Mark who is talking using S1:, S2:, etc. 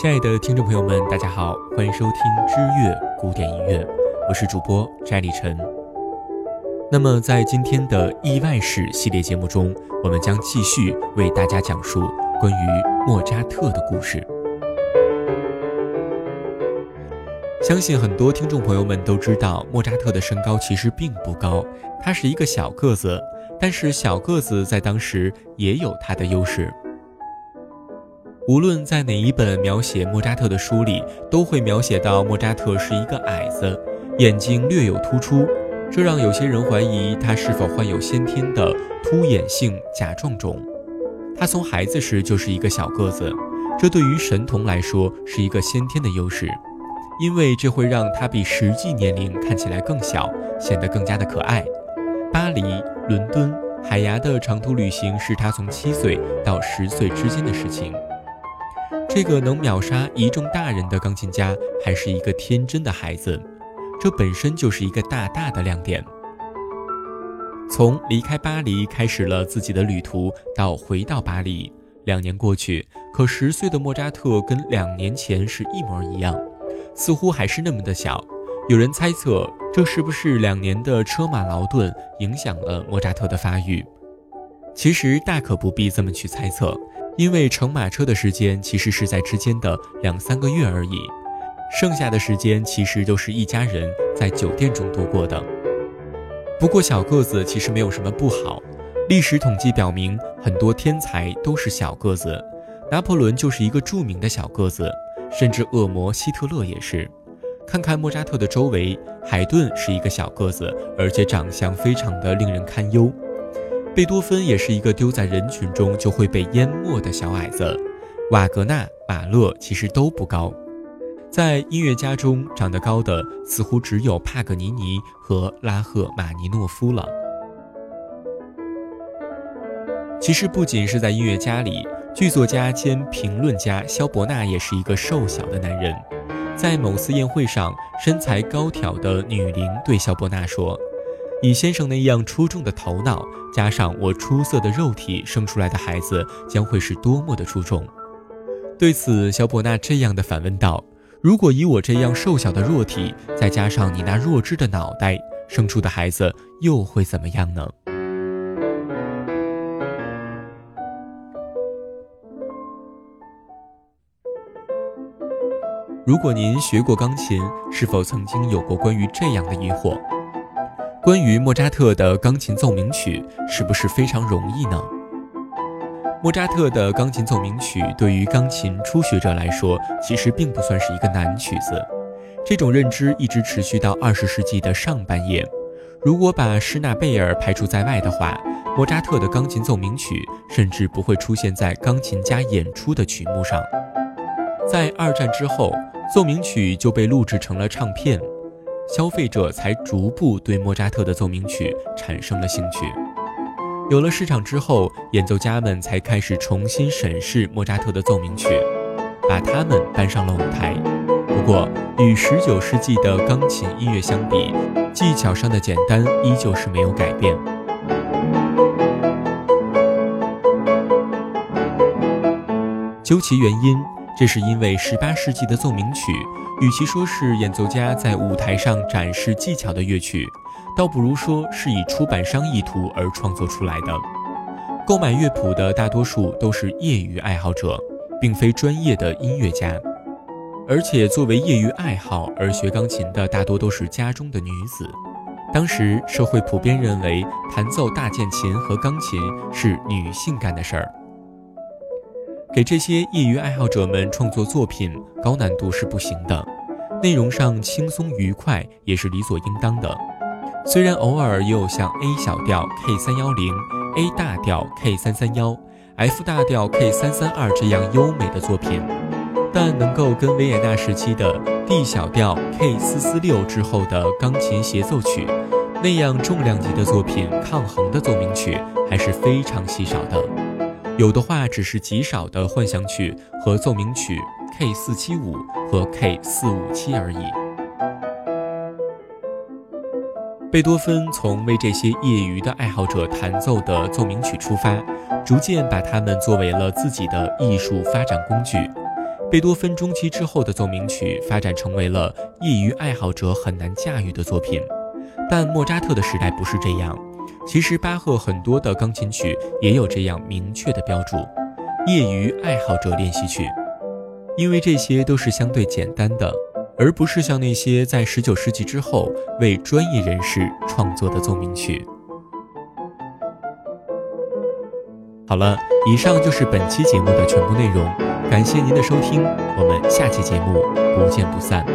S1: 亲爱的听众朋友们，大家好，欢迎收听知乐古典音乐，我是主播翟立晨。那么，在今天的意外史系列节目中，我们将继续为大家讲述关于莫扎特的故事。相信很多听众朋友们都知道，莫扎特的身高其实并不高，他是一个小个子。但是小个子在当时也有他的优势。无论在哪一本描写莫扎特的书里，都会描写到莫扎特是一个矮子，眼睛略有突出，这让有些人怀疑他是否患有先天的凸眼性甲状肿。他从孩子时就是一个小个子，这对于神童来说是一个先天的优势，因为这会让他比实际年龄看起来更小，显得更加的可爱。巴黎。伦敦、海牙的长途旅行是他从七岁到十岁之间的事情。这个能秒杀一众大人的钢琴家还是一个天真的孩子，这本身就是一个大大的亮点。从离开巴黎开始了自己的旅途，到回到巴黎，两年过去，可十岁的莫扎特跟两年前是一模一样，似乎还是那么的小。有人猜测，这是不是两年的车马劳顿影响了莫扎特的发育？其实大可不必这么去猜测，因为乘马车的时间其实是在之间的两三个月而已，剩下的时间其实都是一家人在酒店中度过的。不过小个子其实没有什么不好，历史统计表明，很多天才都是小个子，拿破仑就是一个著名的小个子，甚至恶魔希特勒也是。看看莫扎特的周围，海顿是一个小个子，而且长相非常的令人堪忧。贝多芬也是一个丢在人群中就会被淹没的小矮子。瓦格纳、马勒其实都不高，在音乐家中长得高的似乎只有帕格尼尼和拉赫玛尼诺夫了。其实不仅是在音乐家里，剧作家兼评论家肖伯纳也是一个瘦小的男人。在某次宴会上，身材高挑的女伶对肖伯纳说：“以先生那样出众的头脑，加上我出色的肉体，生出来的孩子将会是多么的出众。”对此，肖伯纳这样的反问道：“如果以我这样瘦小的肉体，再加上你那弱智的脑袋，生出的孩子又会怎么样呢？”如果您学过钢琴，是否曾经有过关于这样的疑惑？关于莫扎特的钢琴奏鸣曲，是不是非常容易呢？莫扎特的钢琴奏鸣曲对于钢琴初学者来说，其实并不算是一个难曲子。这种认知一直持续到二十世纪的上半叶。如果把施纳贝尔排除在外的话，莫扎特的钢琴奏鸣曲甚至不会出现在钢琴家演出的曲目上。在二战之后。奏鸣曲就被录制成了唱片，消费者才逐步对莫扎特的奏鸣曲产生了兴趣。有了市场之后，演奏家们才开始重新审视莫扎特的奏鸣曲，把它们搬上了舞台。不过，与19世纪的钢琴音乐相比，技巧上的简单依旧是没有改变。究其原因。这是因为十八世纪的奏鸣曲，与其说是演奏家在舞台上展示技巧的乐曲，倒不如说是以出版商意图而创作出来的。购买乐谱的大多数都是业余爱好者，并非专业的音乐家。而且作为业余爱好而学钢琴的大多都是家中的女子。当时社会普遍认为弹奏大键琴和钢琴是女性干的事儿。给这些业余爱好者们创作作品，高难度是不行的，内容上轻松愉快也是理所应当的。虽然偶尔也有像 A 小调 K 三幺零、A 大调 K 三三幺、F 大调 K 三三二这样优美的作品，但能够跟维也纳时期的 D 小调 K 四四六之后的钢琴协奏曲那样重量级的作品抗衡的奏鸣曲还是非常稀少的，有的话只是极少的幻想曲和奏鸣曲 K 四七五和 K 四五七而已。贝多芬从为这些业余的爱好者弹奏的奏鸣曲出发，逐渐把它们作为了自己的艺术发展工具。贝多芬中期之后的奏鸣曲发展成为了业余爱好者很难驾驭的作品，但莫扎特的时代不是这样。其实巴赫很多的钢琴曲也有这样明确的标注：业余爱好者练习曲，因为这些都是相对简单的。而不是像那些在十九世纪之后为专业人士创作的奏鸣曲。好了，以上就是本期节目的全部内容，感谢您的收听，我们下期节目不见不散。